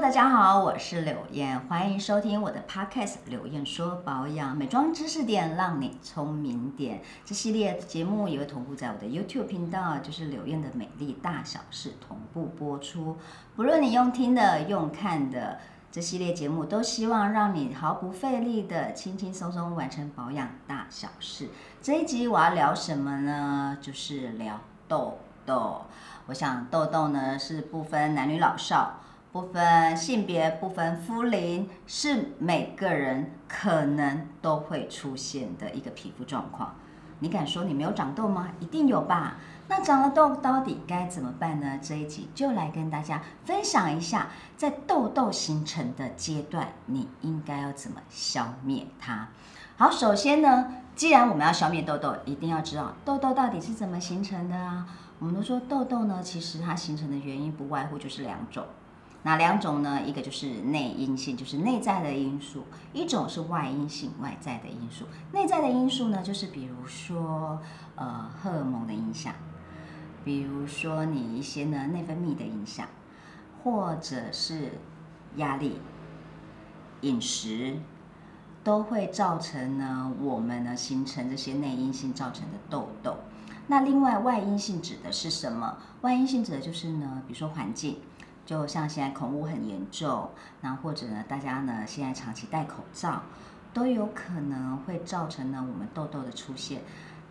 大家好，我是柳燕，欢迎收听我的 podcast《柳燕说保养美妆知识点》，让你聪明点。这系列节目也会同步在我的 YouTube 频道，就是柳燕的美丽大小事同步播出。不论你用听的、用看的，这系列节目都希望让你毫不费力的、轻轻松松完成保养大小事。这一集我要聊什么呢？就是聊痘痘。我想痘痘呢是不分男女老少。不分性别，不分肤龄，是每个人可能都会出现的一个皮肤状况。你敢说你没有长痘吗？一定有吧。那长了痘到底该怎么办呢？这一集就来跟大家分享一下，在痘痘形成的阶段，你应该要怎么消灭它。好，首先呢，既然我们要消灭痘痘，一定要知道痘痘到底是怎么形成的啊。我们都说痘痘呢，其实它形成的原因不外乎就是两种。哪两种呢？一个就是内因性，就是内在的因素；一种是外因性，外在的因素。内在的因素呢，就是比如说呃荷尔蒙的影响，比如说你一些呢内分泌的影响，或者是压力、饮食，都会造成呢我们呢形成这些内因性造成的痘痘。那另外外因性指的是什么？外因性指的就是呢，比如说环境。就像现在恐污很严重，那或者呢，大家呢现在长期戴口罩，都有可能会造成呢我们痘痘的出现。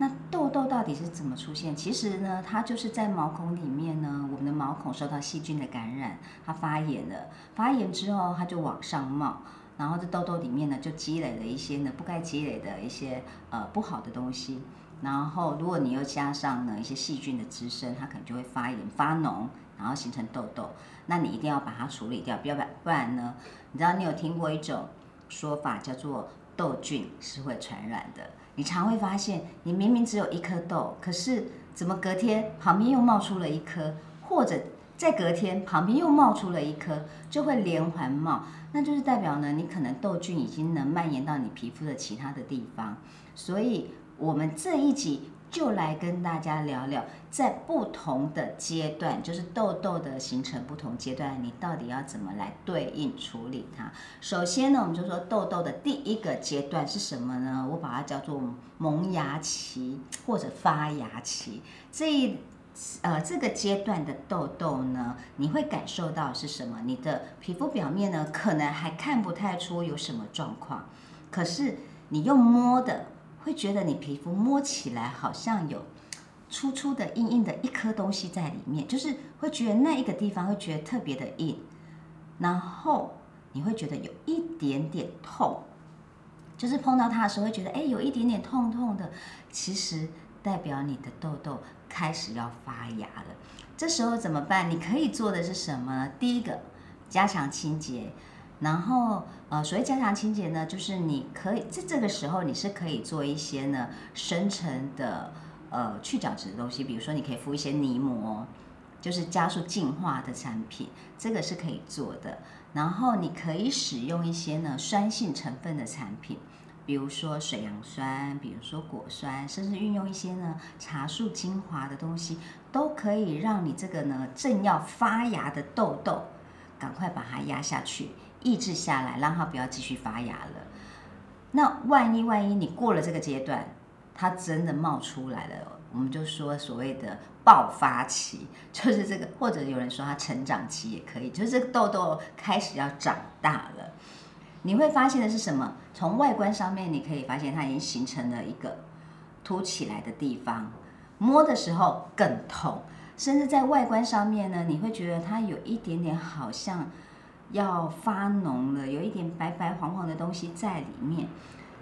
那痘痘到底是怎么出现？其实呢，它就是在毛孔里面呢，我们的毛孔受到细菌的感染，它发炎了，发炎之后它就往上冒，然后这痘痘里面呢就积累了一些呢不该积累的一些呃不好的东西。然后如果你又加上呢一些细菌的滋生，它可能就会发炎发脓，然后形成痘痘。那你一定要把它处理掉，不要不然呢？你知道你有听过一种说法叫做痘菌是会传染的。你常会发现，你明明只有一颗痘，可是怎么隔天旁边又冒出了一颗，或者再隔天旁边又冒出了一颗，就会连环冒，那就是代表呢，你可能痘菌已经能蔓延到你皮肤的其他的地方。所以，我们这一集。就来跟大家聊聊，在不同的阶段，就是痘痘的形成不同阶段，你到底要怎么来对应处理它？首先呢，我们就说痘痘的第一个阶段是什么呢？我把它叫做萌芽期或者发芽期。这一呃这个阶段的痘痘呢，你会感受到是什么？你的皮肤表面呢，可能还看不太出有什么状况，可是你用摸的。会觉得你皮肤摸起来好像有粗粗的、硬硬的一颗东西在里面，就是会觉得那一个地方会觉得特别的硬，然后你会觉得有一点点痛，就是碰到它的时候会觉得哎有一点点痛痛的，其实代表你的痘痘开始要发芽了。这时候怎么办？你可以做的是什么呢？第一个，加强清洁。然后，呃，所谓加强清洁呢，就是你可以在这个时候，你是可以做一些呢深层的呃去角质的东西，比如说你可以敷一些泥膜，就是加速净化的产品，这个是可以做的。然后你可以使用一些呢酸性成分的产品，比如说水杨酸，比如说果酸，甚至运用一些呢茶树精华的东西，都可以让你这个呢正要发芽的痘痘，赶快把它压下去。抑制下来，让它不要继续发芽了。那万一万一你过了这个阶段，它真的冒出来了，我们就说所谓的爆发期，就是这个，或者有人说它成长期也可以，就是这个痘痘开始要长大了。你会发现的是什么？从外观上面你可以发现它已经形成了一个凸起来的地方，摸的时候更痛，甚至在外观上面呢，你会觉得它有一点点好像。要发脓了，有一点白白黄黄的东西在里面。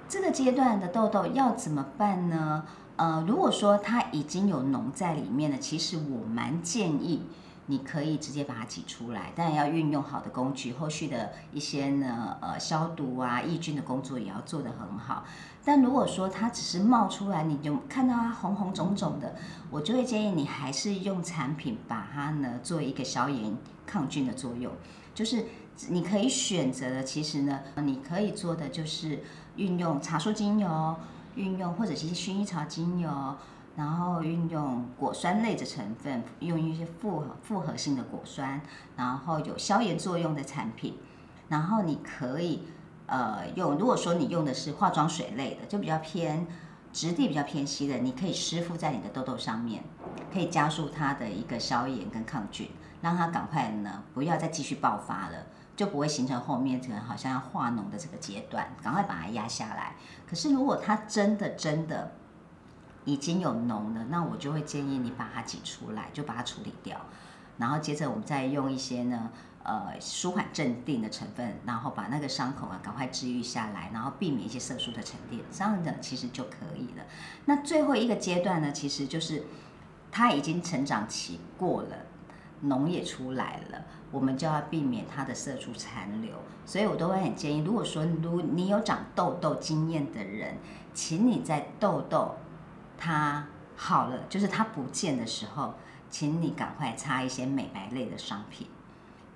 这个阶段的痘痘要怎么办呢？呃，如果说它已经有脓在里面了，其实我蛮建议你可以直接把它挤出来，但要运用好的工具，后续的一些呢呃消毒啊抑菌的工作也要做得很好。但如果说它只是冒出来，你就看到它红红肿肿的，我就会建议你还是用产品把它呢做一个消炎抗菌的作用。就是你可以选择的，其实呢，你可以做的就是运用茶树精油，运用或者是薰衣草精油，然后运用果酸类的成分，用一些复合复合性的果酸，然后有消炎作用的产品，然后你可以呃用，如果说你用的是化妆水类的，就比较偏质地比较偏稀的，你可以湿敷在你的痘痘上面，可以加速它的一个消炎跟抗菌，让它赶快呢不要再继续爆发了。就不会形成后面这个好像要化脓的这个阶段，赶快把它压下来。可是如果它真的真的已经有脓了，那我就会建议你把它挤出来，就把它处理掉。然后接着我们再用一些呢，呃，舒缓镇定的成分，然后把那个伤口啊赶快治愈下来，然后避免一些色素的沉淀，这样的其实就可以了。那最后一个阶段呢，其实就是它已经成长期过了。脓也出来了，我们就要避免它的色素残留，所以我都会很建议，如果说如你有长痘痘经验的人，请你在痘痘它好了，就是它不见的时候，请你赶快擦一些美白类的商品，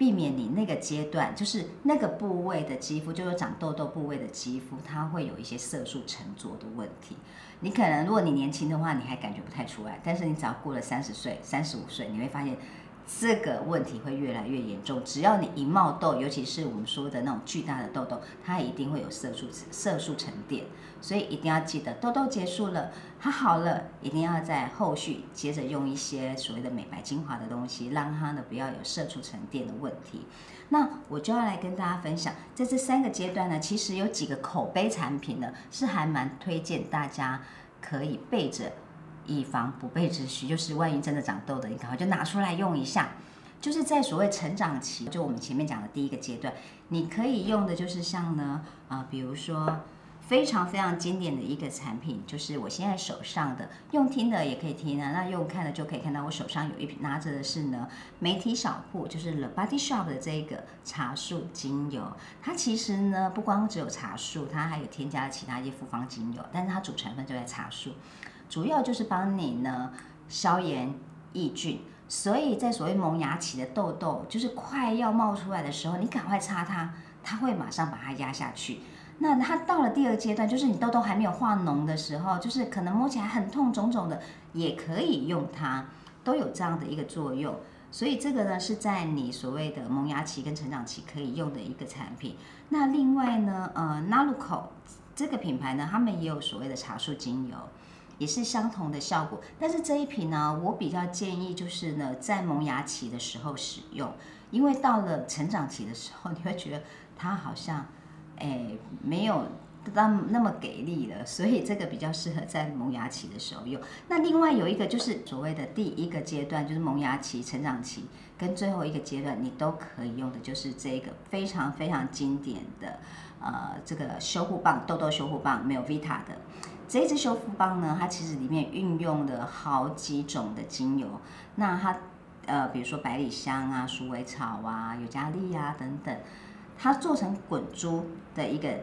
避免你那个阶段就是那个部位的肌肤，就是长痘痘部位的肌肤，它会有一些色素沉着的问题。你可能如果你年轻的话，你还感觉不太出来，但是你只要过了三十岁、三十五岁，你会发现。这个问题会越来越严重。只要你一冒痘，尤其是我们说的那种巨大的痘痘，它一定会有色素色素沉淀。所以一定要记得，痘痘结束了，它好了，一定要在后续接着用一些所谓的美白精华的东西，让它呢不要有色素沉淀的问题。那我就要来跟大家分享，在这三个阶段呢，其实有几个口碑产品呢，是还蛮推荐大家可以备着。以防不备之需，就是万一真的长痘的，你赶快就拿出来用一下。就是在所谓成长期，就我们前面讲的第一个阶段，你可以用的就是像呢，啊，比如说非常非常经典的一个产品，就是我现在手上的，用听的也可以听啊，那用看的就可以看到我手上有一瓶拿着的是呢，媒体小铺，就是 The Body Shop 的这个茶树精油。它其实呢，不光只有茶树，它还有添加了其他一些复方精油，但是它主成分就在茶树。主要就是帮你呢消炎抑菌，所以在所谓萌芽期的痘痘，就是快要冒出来的时候，你赶快擦它，它会马上把它压下去。那它到了第二阶段，就是你痘痘还没有化脓的时候，就是可能摸起来很痛肿肿的，也可以用它，都有这样的一个作用。所以这个呢是在你所谓的萌芽期跟成长期可以用的一个产品。那另外呢，呃 n a l u c o 这个品牌呢，他们也有所谓的茶树精油。也是相同的效果，但是这一瓶呢，我比较建议就是呢，在萌芽期的时候使用，因为到了成长期的时候，你会觉得它好像，哎，没有那那么给力了，所以这个比较适合在萌芽期的时候用。那另外有一个就是所谓的第一个阶段，就是萌芽期、成长期跟最后一个阶段，你都可以用的，就是这个非常非常经典的，呃，这个修护棒，痘痘修护棒，没有 Vita 的。这支修复棒呢，它其实里面运用了好几种的精油。那它，呃，比如说百里香啊、鼠尾草啊、尤加利啊等等，它做成滚珠的一个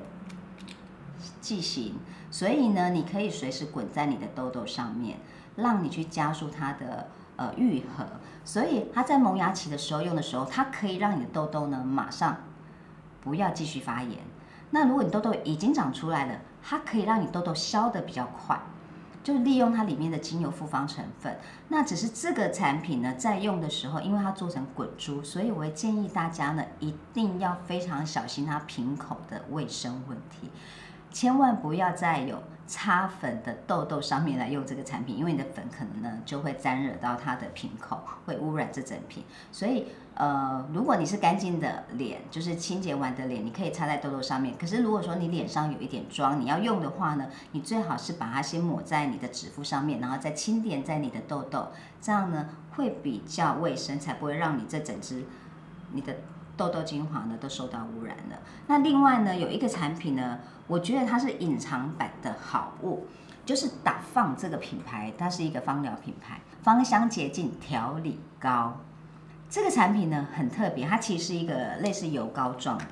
剂型，所以呢，你可以随时滚在你的痘痘上面，让你去加速它的呃愈合。所以它在萌芽期的时候用的时候，它可以让你的痘痘呢马上不要继续发炎。那如果你痘痘已经长出来了，它可以让你痘痘消得比较快，就利用它里面的精油复方成分。那只是这个产品呢，在用的时候，因为它做成滚珠，所以我会建议大家呢，一定要非常小心它瓶口的卫生问题。千万不要再有擦粉的痘痘上面来用这个产品，因为你的粉可能呢就会沾惹到它的瓶口，会污染这整瓶。所以，呃，如果你是干净的脸，就是清洁完的脸，你可以擦在痘痘上面。可是如果说你脸上有一点妆，你要用的话呢，你最好是把它先抹在你的指腹上面，然后再轻点在你的痘痘，这样呢会比较卫生，才不会让你这整支你的。痘痘精华呢都受到污染了。那另外呢，有一个产品呢，我觉得它是隐藏版的好物，就是打放这个品牌，它是一个芳疗品牌，芳香洁净调理膏。这个产品呢很特别，它其实是一个类似油膏状的，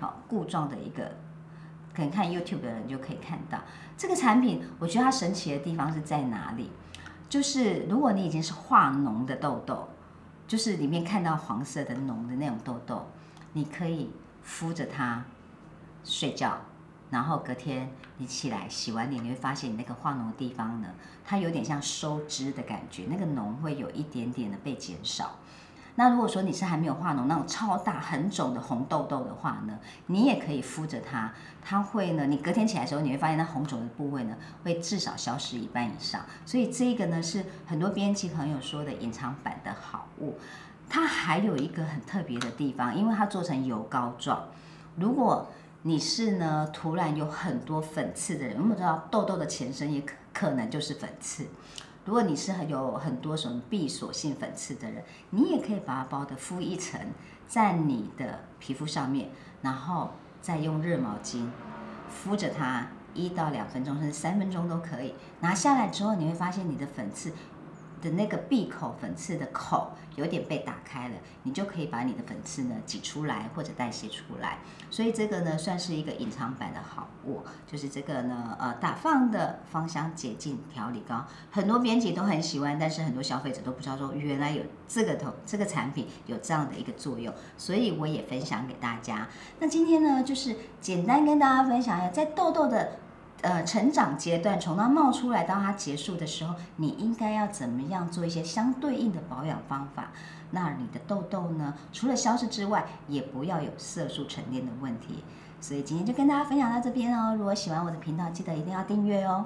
好固状的一个，可能看 YouTube 的人就可以看到这个产品。我觉得它神奇的地方是在哪里？就是如果你已经是化脓的痘痘。就是里面看到黄色的脓的那种痘痘，你可以敷着它睡觉，然后隔天你起来洗完脸，你会发现你那个化脓的地方呢，它有点像收汁的感觉，那个脓会有一点点的被减少。那如果说你是还没有化脓那种超大很肿的红痘痘的话呢，你也可以敷着它，它会呢，你隔天起来的时候，你会发现那红肿的部位呢，会至少消失一半以上。所以这个呢是很多编辑朋友说的隐藏版的好物。它还有一个很特别的地方，因为它做成油膏状。如果你是呢突然有很多粉刺的人，我们知道痘痘的前身也可可能就是粉刺。如果你是有很多什么闭锁性粉刺的人，你也可以把它包的敷一层在你的皮肤上面，然后再用热毛巾敷着它一到两分钟，甚至三分钟都可以。拿下来之后，你会发现你的粉刺。的那个闭口粉刺的口有点被打开了，你就可以把你的粉刺呢挤出来或者代谢出来。所以这个呢算是一个隐藏版的好物，就是这个呢呃打放的芳香洁净调理膏，很多编辑都很喜欢，但是很多消费者都不知道说原来有这个头这个产品有这样的一个作用，所以我也分享给大家。那今天呢就是简单跟大家分享一下，在痘痘的。呃，成长阶段从它冒出来到它结束的时候，你应该要怎么样做一些相对应的保养方法？那你的痘痘呢，除了消失之外，也不要有色素沉淀的问题。所以今天就跟大家分享到这边哦。如果喜欢我的频道，记得一定要订阅哦。